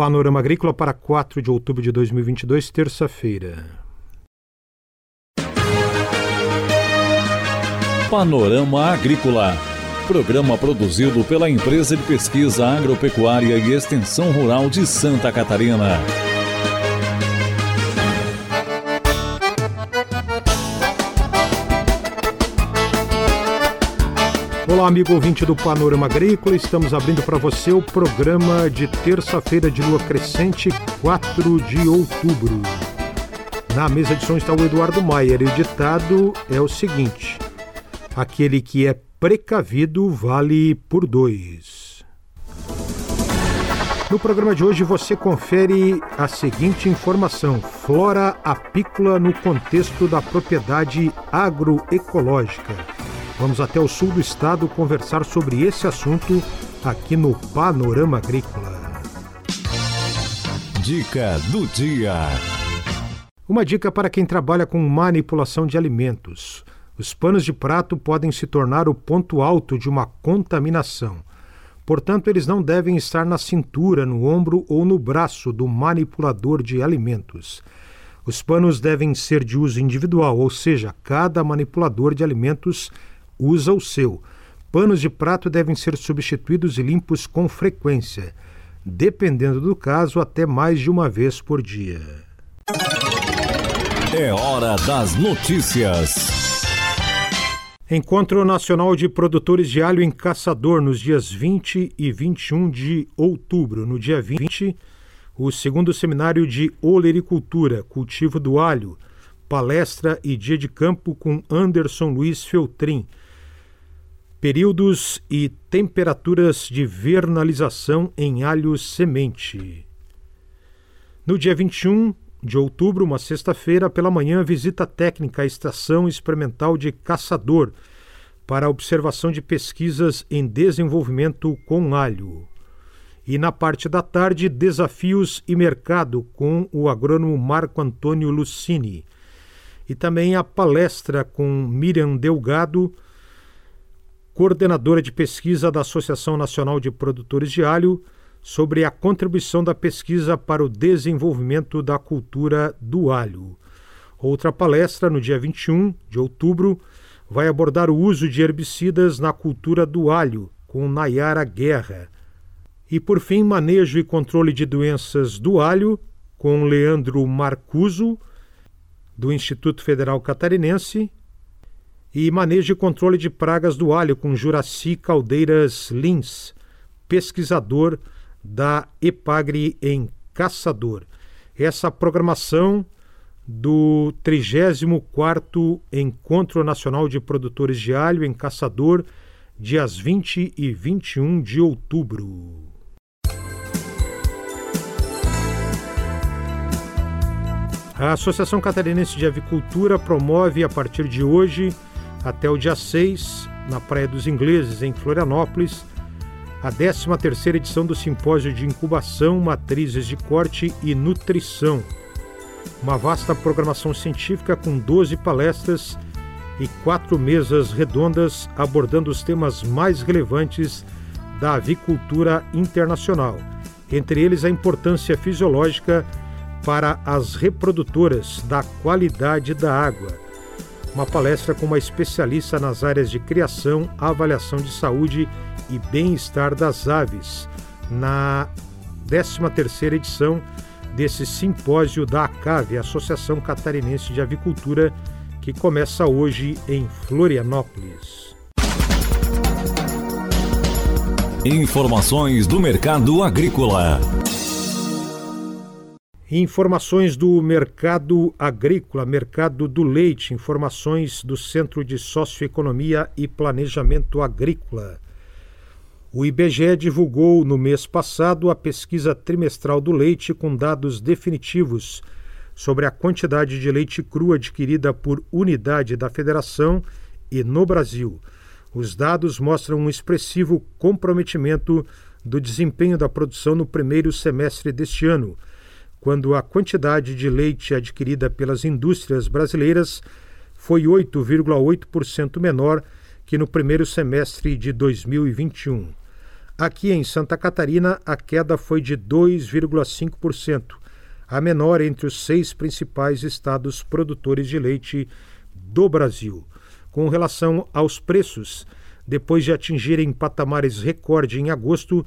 Panorama Agrícola para 4 de outubro de 2022, terça-feira. Panorama Agrícola. Programa produzido pela Empresa de Pesquisa Agropecuária e Extensão Rural de Santa Catarina. Amigo ouvinte do Panorama Agrícola. Estamos abrindo para você o programa de terça-feira de lua crescente, 4 de outubro. Na mesa de som está o Eduardo Maier e o ditado é o seguinte: Aquele que é precavido vale por dois. No programa de hoje você confere a seguinte informação: flora apícola no contexto da propriedade agroecológica. Vamos até o sul do estado conversar sobre esse assunto aqui no Panorama Agrícola. Dica do dia. Uma dica para quem trabalha com manipulação de alimentos. Os panos de prato podem se tornar o ponto alto de uma contaminação. Portanto, eles não devem estar na cintura, no ombro ou no braço do manipulador de alimentos. Os panos devem ser de uso individual, ou seja, cada manipulador de alimentos usa o seu. Panos de prato devem ser substituídos e limpos com frequência, dependendo do caso, até mais de uma vez por dia. É hora das notícias. Encontro Nacional de Produtores de Alho em Caçador nos dias 20 e 21 de outubro. No dia 20, o segundo seminário de olericultura, cultivo do alho, palestra e dia de campo com Anderson Luiz Feltrin Períodos e temperaturas de vernalização em alho semente. No dia 21 de outubro, uma sexta-feira, pela manhã, visita técnica à Estação Experimental de Caçador para observação de pesquisas em desenvolvimento com alho. E na parte da tarde, desafios e mercado com o agrônomo Marco Antônio Lucini. E também a palestra com Miriam Delgado coordenadora de pesquisa da Associação Nacional de Produtores de Alho, sobre a contribuição da pesquisa para o desenvolvimento da cultura do alho. Outra palestra, no dia 21 de outubro, vai abordar o uso de herbicidas na cultura do alho, com Nayara Guerra. E, por fim, manejo e controle de doenças do alho, com Leandro Marcuso, do Instituto Federal Catarinense, e manejo e controle de pragas do alho com Juraci Caldeiras Lins, pesquisador da Epagre em Caçador. Essa programação do 34º Encontro Nacional de Produtores de Alho em Caçador, dias 20 e 21 de outubro. A Associação Catarinense de Avicultura promove a partir de hoje até o dia 6, na Praia dos Ingleses, em Florianópolis, a 13ª edição do Simpósio de Incubação, Matrizes de Corte e Nutrição. Uma vasta programação científica com 12 palestras e quatro mesas redondas abordando os temas mais relevantes da avicultura internacional, entre eles a importância fisiológica para as reprodutoras da qualidade da água, uma palestra com uma especialista nas áreas de criação, avaliação de saúde e bem-estar das aves, na 13ª edição desse simpósio da ACAVE, Associação Catarinense de Avicultura, que começa hoje em Florianópolis. Informações do mercado agrícola. Informações do mercado agrícola, mercado do leite, informações do Centro de Socioeconomia e Planejamento Agrícola. O IBGE divulgou no mês passado a pesquisa trimestral do leite com dados definitivos sobre a quantidade de leite cru adquirida por unidade da federação e no Brasil. Os dados mostram um expressivo comprometimento do desempenho da produção no primeiro semestre deste ano quando a quantidade de leite adquirida pelas indústrias brasileiras foi 8,8% menor que no primeiro semestre de 2021. Aqui em Santa Catarina, a queda foi de 2,5%, a menor entre os seis principais estados produtores de leite do Brasil. Com relação aos preços, depois de atingirem patamares recorde em agosto,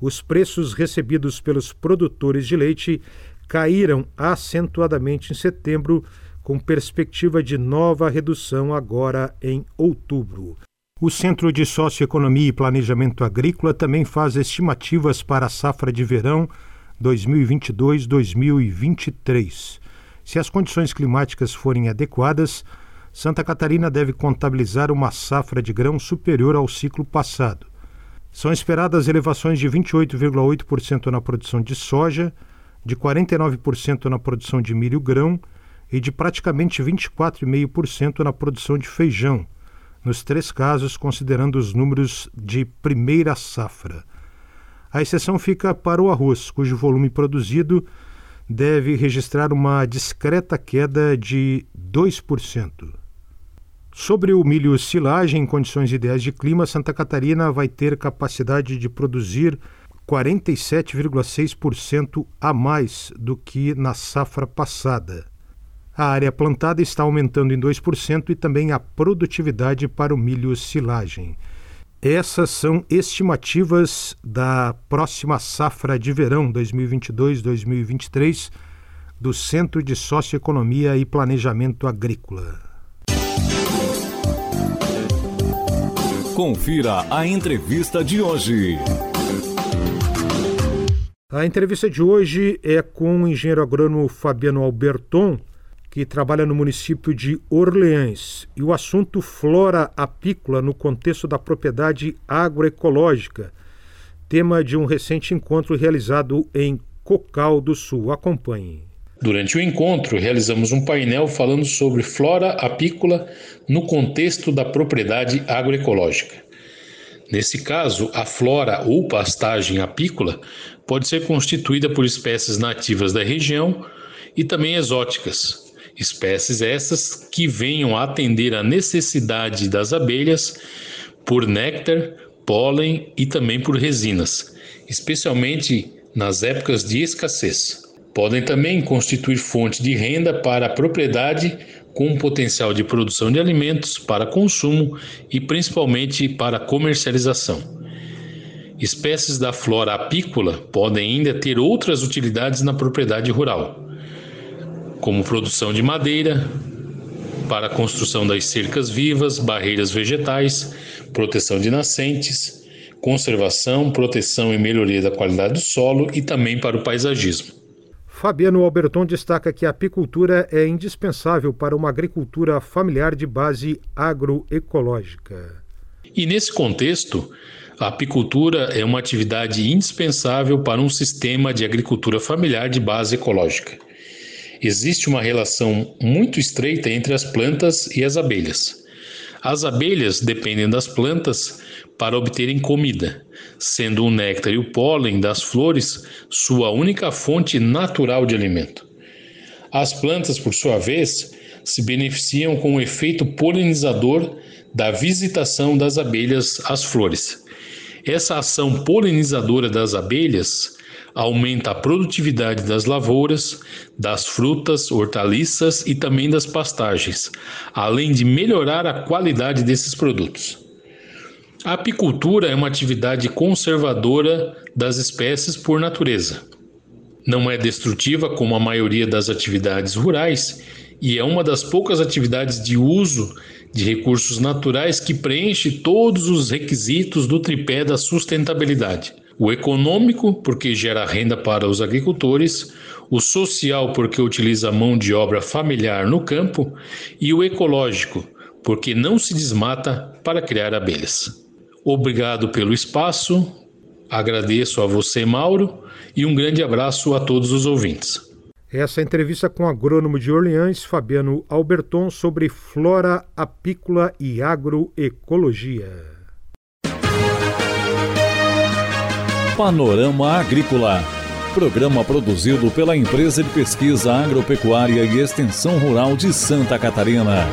os preços recebidos pelos produtores de leite caíram acentuadamente em setembro, com perspectiva de nova redução agora em outubro. O Centro de Socioeconomia e Planejamento Agrícola também faz estimativas para a safra de verão 2022-2023. Se as condições climáticas forem adequadas, Santa Catarina deve contabilizar uma safra de grão superior ao ciclo passado. São esperadas elevações de 28,8% na produção de soja, de 49% na produção de milho grão e de praticamente 24,5% na produção de feijão, nos três casos considerando os números de primeira safra. A exceção fica para o arroz, cujo volume produzido deve registrar uma discreta queda de 2%. Sobre o milho silagem, em condições ideais de clima, Santa Catarina vai ter capacidade de produzir 47,6% a mais do que na safra passada. A área plantada está aumentando em 2% e também a produtividade para o milho silagem. Essas são estimativas da próxima safra de verão 2022-2023 do Centro de Socioeconomia e Planejamento Agrícola. Confira a entrevista de hoje. A entrevista de hoje é com o engenheiro agrônomo Fabiano Alberton, que trabalha no município de Orleans, e o assunto flora apícola no contexto da propriedade agroecológica, tema de um recente encontro realizado em Cocal do Sul. Acompanhe. Durante o encontro, realizamos um painel falando sobre flora apícola no contexto da propriedade agroecológica. Nesse caso, a flora ou pastagem apícola pode ser constituída por espécies nativas da região e também exóticas, espécies essas que venham a atender à necessidade das abelhas por néctar, pólen e também por resinas, especialmente nas épocas de escassez. Podem também constituir fonte de renda para a propriedade com potencial de produção de alimentos para consumo e principalmente para comercialização. Espécies da flora apícola podem ainda ter outras utilidades na propriedade rural, como produção de madeira, para a construção das cercas vivas, barreiras vegetais, proteção de nascentes, conservação, proteção e melhoria da qualidade do solo e também para o paisagismo. Fabiano Alberton destaca que a apicultura é indispensável para uma agricultura familiar de base agroecológica. E nesse contexto, a apicultura é uma atividade indispensável para um sistema de agricultura familiar de base ecológica. Existe uma relação muito estreita entre as plantas e as abelhas. As abelhas dependem das plantas para obterem comida, sendo o néctar e o pólen das flores sua única fonte natural de alimento. As plantas, por sua vez, se beneficiam com o efeito polinizador da visitação das abelhas às flores. Essa ação polinizadora das abelhas aumenta a produtividade das lavouras, das frutas, hortaliças e também das pastagens, além de melhorar a qualidade desses produtos. A apicultura é uma atividade conservadora das espécies por natureza. Não é destrutiva como a maioria das atividades rurais e é uma das poucas atividades de uso de recursos naturais que preenche todos os requisitos do tripé da sustentabilidade. O econômico, porque gera renda para os agricultores, o social, porque utiliza a mão de obra familiar no campo, e o ecológico, porque não se desmata para criar abelhas. Obrigado pelo espaço, agradeço a você, Mauro, e um grande abraço a todos os ouvintes. Essa entrevista com o agrônomo de Orleans, Fabiano Alberton, sobre flora apícola e agroecologia. Panorama Agrícola. Programa produzido pela Empresa de Pesquisa Agropecuária e Extensão Rural de Santa Catarina.